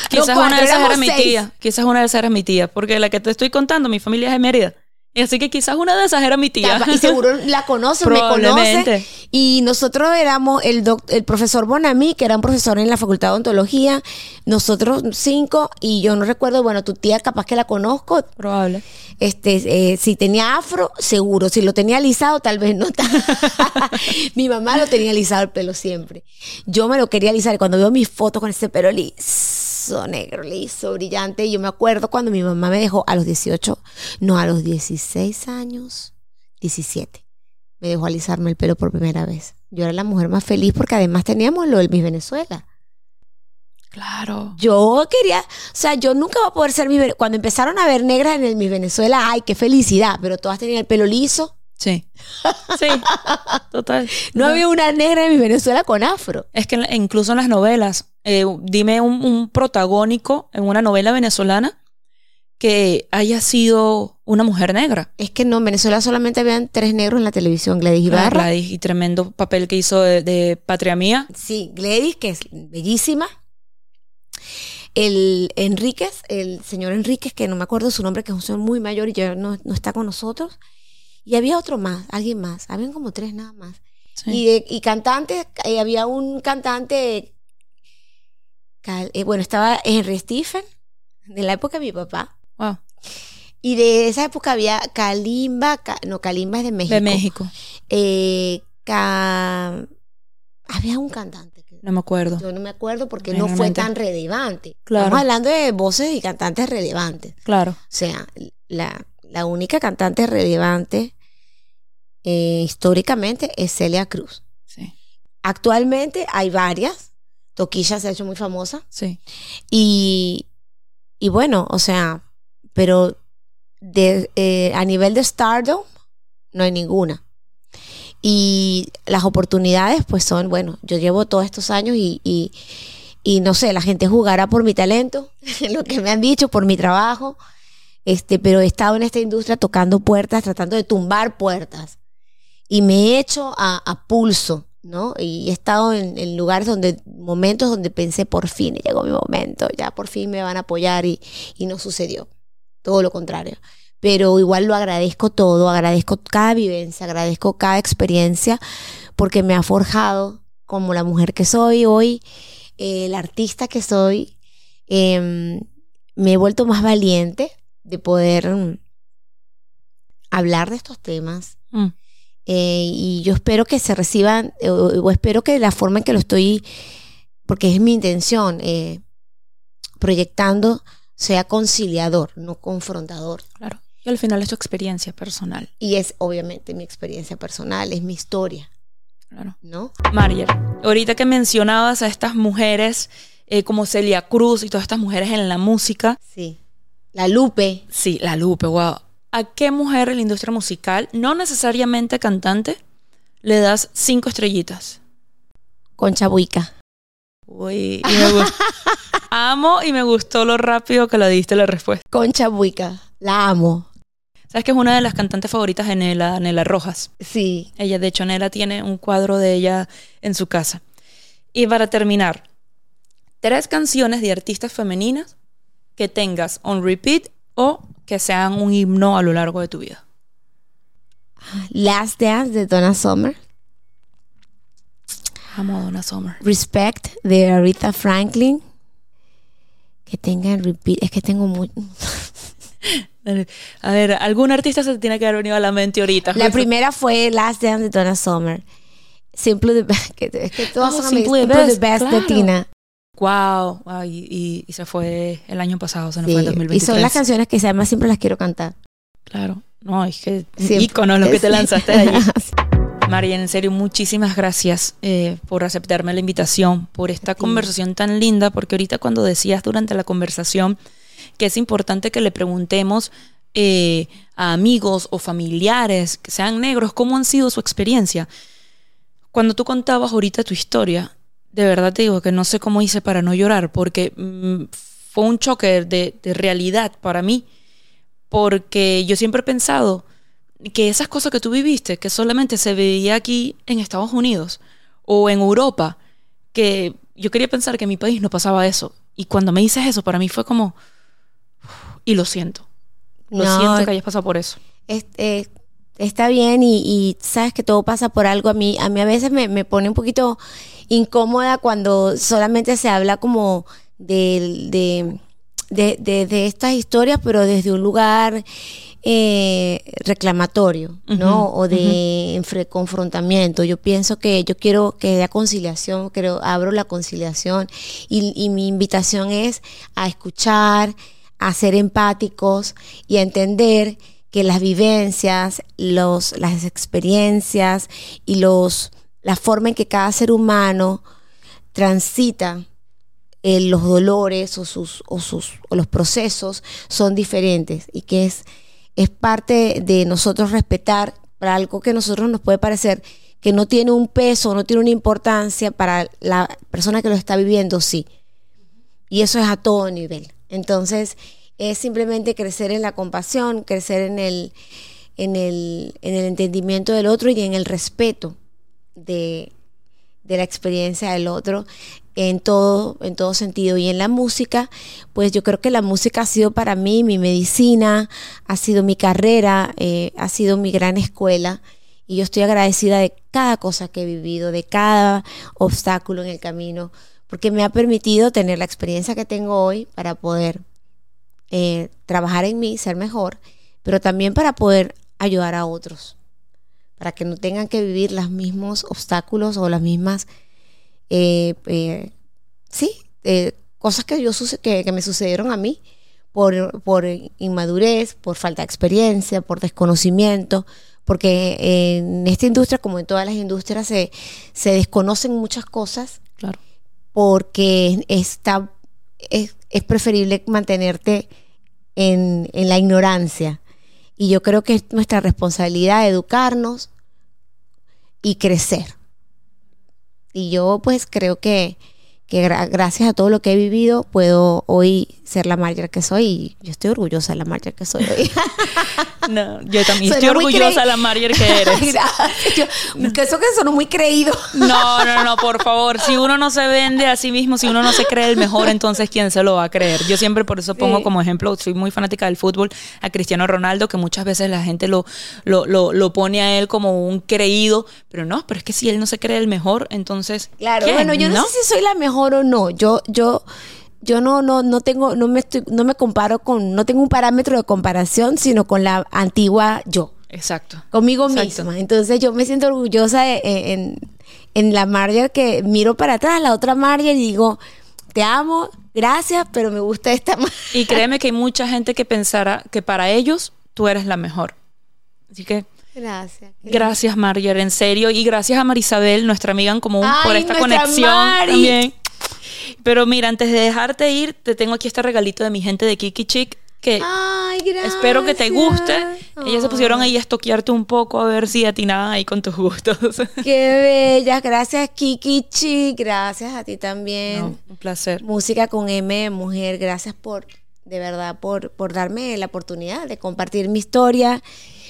[SPEAKER 2] Quizás una de esas era mi tía, quizás una de esas era mi tía, porque la que te estoy contando, mi familia es de Mérida. Así que quizás una de esas era mi tía.
[SPEAKER 1] Y seguro la conoce, me conoce. Y nosotros éramos el, el profesor Bonami, que era un profesor en la Facultad de Ontología, nosotros cinco, y yo no recuerdo, bueno, tu tía capaz que la conozco.
[SPEAKER 2] Probable.
[SPEAKER 1] Este, eh, si tenía afro, seguro. Si lo tenía alisado, tal vez no. mi mamá lo tenía alisado el pelo siempre. Yo me lo quería alisar. Y cuando veo mis fotos con ese pelo liso, negro, liso, brillante. Y yo me acuerdo cuando mi mamá me dejó a los 18, no, a los 16 años, 17. Me dejó alisarme el pelo por primera vez. Yo era la mujer más feliz porque además teníamos lo del Miss Venezuela.
[SPEAKER 2] Claro.
[SPEAKER 1] Yo quería, o sea, yo nunca voy a poder ser mi Cuando empezaron a ver negras en el Miss Venezuela, ay, qué felicidad, pero todas tenían el pelo liso.
[SPEAKER 2] Sí. Sí, total.
[SPEAKER 1] No, había una negra en mi Venezuela con afro.
[SPEAKER 2] Es que incluso en las novelas, eh, dime un, protagónico en una novela venezolana que haya sido una mujer negra.
[SPEAKER 1] Es que no, en Venezuela solamente habían tres negros en la televisión, Gladys Ibarra. Ah,
[SPEAKER 2] Gladys, y tremendo papel que hizo de, Patria Mía.
[SPEAKER 1] Sí, Gladys, que es bellísima. El Enríquez, el señor Enríquez, que no me acuerdo su nombre, que es un señor muy mayor y ya no, no está con nosotros. Y había otro más, alguien más. Habían como tres nada más. Y, y cantantes, eh, había un cantante, eh, bueno, estaba Henry Stephen, de la época de mi papá.
[SPEAKER 2] Wow.
[SPEAKER 1] Y de esa época había Kalimba, no, Kalimba es de México.
[SPEAKER 2] De México.
[SPEAKER 1] Eh, había un cantante. Que
[SPEAKER 2] no me acuerdo.
[SPEAKER 1] Yo no me acuerdo porque no fue tan relevante.
[SPEAKER 2] Claro.
[SPEAKER 1] Estamos hablando de voces y cantantes relevantes.
[SPEAKER 2] Claro.
[SPEAKER 1] O sea, la, la única cantante relevante eh, históricamente es Celia Cruz.
[SPEAKER 2] Sí.
[SPEAKER 1] Actualmente hay varias. Toquilla se ha hecho muy famosa.
[SPEAKER 2] Sí.
[SPEAKER 1] Y, y bueno, o sea, pero de, eh, a nivel de stardom no hay ninguna. Y las oportunidades, pues son, bueno, yo llevo todos estos años y, y, y no sé, la gente jugará por mi talento, lo que me han dicho, por mi trabajo. Este, pero he estado en esta industria tocando puertas, tratando de tumbar puertas y me he hecho a, pulso, ¿no? Y he estado en, lugares donde, momentos donde pensé, por fin llegó mi momento, ya por fin me van a apoyar y, y no sucedió. Todo lo contrario. Pero igual lo agradezco todo, agradezco cada vivencia, agradezco cada experiencia, porque me ha forjado como la mujer que soy hoy, eh, el artista que soy. Em, me he vuelto más valiente de poder mm, hablar de estos temas. Mm. Eh, y yo espero que se reciban, o, espero que la forma en que lo estoy, porque es mi intención, eh, proyectando, sea conciliador, no confrontador.
[SPEAKER 2] Claro. Y al final es tu experiencia personal.
[SPEAKER 1] Y es obviamente mi experiencia personal, es mi historia.
[SPEAKER 2] Claro.
[SPEAKER 1] ¿No?
[SPEAKER 2] Marger, ahorita que mencionabas a estas mujeres eh, como Celia Cruz y todas estas mujeres en la música.
[SPEAKER 1] Sí. La Lupe.
[SPEAKER 2] Sí, la Lupe, wow. ¿A qué mujer en la industria musical, no necesariamente cantante, le das cinco estrellitas.
[SPEAKER 1] Concha Buica.
[SPEAKER 2] Uy, y me gustó. amo y me gustó lo rápido que le diste la respuesta.
[SPEAKER 1] Concha Buica, la amo.
[SPEAKER 2] ¿Sabes que es una de las cantantes favoritas de Nela, Nela Rojas?
[SPEAKER 1] Sí.
[SPEAKER 2] Ella, de hecho, Nela tiene un cuadro de ella en su casa. Y para terminar, tres canciones de artistas femeninas que tengas on repeat o que sean un himno a lo largo de tu vida.
[SPEAKER 1] Last Dance de Donna Summer.
[SPEAKER 2] Amo a Donna Summer.
[SPEAKER 1] Respect de Aretha Franklin. Que tengan repeat. Es que tengo muy.
[SPEAKER 2] A ver, algún artista se tiene que haber venido a la mente ahorita.
[SPEAKER 1] La primera fue Last Dance de Donna Summer. Simple the Best. Es que todas
[SPEAKER 2] Oh,
[SPEAKER 1] son
[SPEAKER 2] Simply the
[SPEAKER 1] Simple the
[SPEAKER 2] Best,
[SPEAKER 1] Best de
[SPEAKER 2] claro.
[SPEAKER 1] Tina.
[SPEAKER 2] Wow. Y, y se fue el año pasado, se nos
[SPEAKER 1] Sí,
[SPEAKER 2] fue en
[SPEAKER 1] Y
[SPEAKER 2] 2023.
[SPEAKER 1] son las canciones que además siempre las quiero cantar.
[SPEAKER 2] Claro. No, es que
[SPEAKER 1] Siempre.
[SPEAKER 2] ícono lo que te lanzaste de allí. María, en serio, muchísimas gracias eh, por aceptarme la invitación, por esta conversación tan linda, porque ahorita cuando decías durante la conversación que es importante que le preguntemos eh, a amigos o familiares que sean negros cómo han sido su experiencia. Cuando tú contabas ahorita tu historia, de verdad te digo que no sé cómo hice para no llorar, porque mm, fue un choque de, de realidad para mí, porque yo siempre he pensado que esas cosas que tú viviste, que solamente se veía aquí en Estados Unidos o en Europa, que yo quería pensar que en mi país no pasaba eso. Y cuando me dices eso, para mí fue como, y lo siento. Lo
[SPEAKER 1] No,
[SPEAKER 2] siento que hayas pasado por eso.
[SPEAKER 1] Es- eh, está bien y, y sabes que todo pasa por algo. A mí, a mí a veces me, me pone un poquito incómoda cuando solamente se habla como de, de, de- de estas historias, pero desde un lugar eh, reclamatorio, ¿no? O de enfre- confrontamiento. Yo pienso que yo quiero que haya conciliación, creo, abro la conciliación y, y mi invitación es a escuchar, a ser empáticos y a entender que las vivencias, los, las experiencias y los, la forma en que cada ser humano transita eh, los dolores o, sus, o, sus, los procesos son diferentes y que es, es parte de nosotros respetar para algo que a nosotros nos puede parecer que no tiene un peso, no tiene una importancia para la persona que lo está viviendo, sí. Y eso es a todo nivel. Entonces, es simplemente crecer en la compasión, crecer en el, en el, en el entendimiento del otro y en el respeto de, de la experiencia del otro en todo, en todo sentido. Y en la música, pues yo creo que la música ha sido para mí mi medicina, ha sido mi carrera, eh, ha sido mi gran escuela. Y yo estoy agradecida de cada cosa que he vivido, de cada obstáculo en el camino, porque me ha permitido tener la experiencia que tengo hoy para poder eh, trabajar en mí, ser mejor, pero también para poder ayudar a otros, para que no tengan que vivir los mismos obstáculos o las mismas, eh, eh, sí, eh, cosas que, yo que, que me sucedieron a mí por, por inmadurez, por falta de experiencia, por desconocimiento, porque en esta industria, como en todas las industrias, se, se desconocen muchas cosas
[SPEAKER 2] Claro.
[SPEAKER 1] porque está, es, es preferible mantenerte en, en la ignorancia. Y yo creo que es nuestra responsabilidad educarnos y crecer. Y yo pues creo que, que gra- gracias a todo lo que he vivido puedo hoy ser la Marger que soy y yo estoy orgullosa de la Marger que soy hoy.
[SPEAKER 2] No, yo también estoy orgullosa de la Marier que eres.
[SPEAKER 1] Yo- que eso que sonó muy creído.
[SPEAKER 2] No, no, no, por favor. Si uno no se vende a sí mismo, si uno no se cree el mejor, entonces ¿quién se lo va a creer? Yo siempre por eso pongo
[SPEAKER 1] Sí.
[SPEAKER 2] como ejemplo, soy muy fanática del fútbol, a Cristiano Ronaldo, que muchas veces la gente lo, lo, lo, lo pone a él como un creído, pero no, pero es que si él no se cree el mejor, entonces.
[SPEAKER 1] Claro,
[SPEAKER 2] ¿quién,
[SPEAKER 1] bueno, yo no, sé si soy la mejor o no. Yo, yo, yo no, no, no tengo, no me estoy, no me comparo con, no tengo un parámetro de comparación, sino con la antigua yo,
[SPEAKER 2] Exacto.
[SPEAKER 1] conmigo
[SPEAKER 2] Exacto.
[SPEAKER 1] misma. Entonces yo me siento orgullosa de- eh, en, en la Marger que miro para atrás, la otra Marger y digo, te amo, gracias, pero me gusta esta Marger.
[SPEAKER 2] Y créeme que hay mucha gente que pensará que para ellos tú eres la mejor. Así que
[SPEAKER 1] Gracias.
[SPEAKER 2] gracias, Marger, en serio. Y gracias a Marisabel, nuestra amiga en común, por esta conexión
[SPEAKER 1] Mari.
[SPEAKER 2] también. Pero mira, antes de dejarte ir, te tengo aquí este regalito de mi gente de Kiki Chic. que espero que te guste. Ellas se pusieron ahí a estoquearte un poco a ver si atinaban ahí con tus gustos.
[SPEAKER 1] Qué bella, gracias Kiki Chi, gracias a ti también.
[SPEAKER 2] un placer.
[SPEAKER 1] Música con M mujer, gracias por, de verdad, por, por darme la oportunidad de compartir mi historia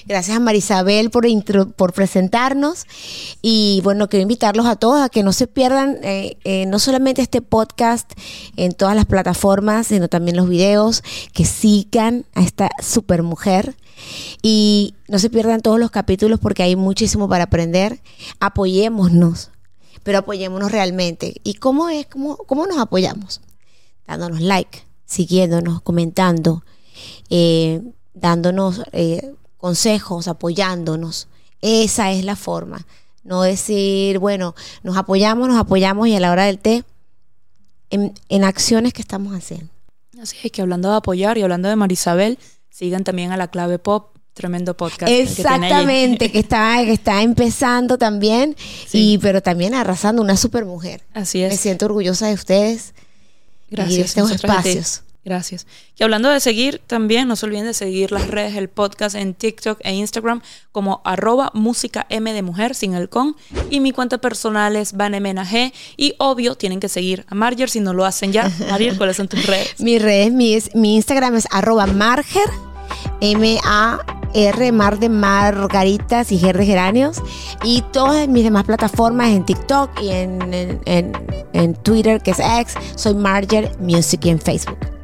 [SPEAKER 1] Gracias a Marisabel por, por presentarnos. Y bueno, quiero invitarlos a todos a que no se pierdan eh, eh, no solamente este podcast en todas las plataformas, sino también los videos, que sigan a esta super mujer. Y no se pierdan todos los capítulos porque hay muchísimo para aprender. Apoyémonos, pero apoyémonos realmente. ¿Y cómo es? ¿Cómo, cómo nos apoyamos? Dándonos like, siguiéndonos, comentando, eh, dándonos consejos, apoyándonos. Esa es la forma. No decir, bueno, nos apoyamos, nos apoyamos y a la hora del té, en, acciones que estamos haciendo.
[SPEAKER 2] Así es que hablando de apoyar y hablando de Marisabel, sigan también a la clave pop tremendo podcast.
[SPEAKER 1] Exactamente, que, está, que está empezando también, y, pero también arrasando una super mujer.
[SPEAKER 2] Así es.
[SPEAKER 1] Me siento orgullosa de ustedes.
[SPEAKER 2] Gracias.
[SPEAKER 1] Y de estos espacios.
[SPEAKER 2] Gracias. Y hablando de seguir, también no se olviden de seguir las redes del podcast en TikTok e Instagram como arroba música M de mujer sin el con. Y mi cuenta personal es Vanemenag. Y obvio, tienen que seguir a Marger si no lo hacen ya. Marger, ¿cuáles son tus redes?
[SPEAKER 1] Mi redes, mi, mi Instagram es arroba Marger, M-A-R, Mar de Margaritas y Ger de Geranios. Y todas mis demás plataformas en TikTok y en, en, en Twitter, que es X, soy Marger Music y en Facebook.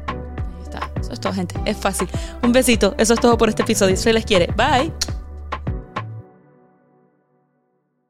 [SPEAKER 2] Eso es todo, gente. Es fácil. Un besito. Eso es todo por este episodio. Se les quiere. Bye.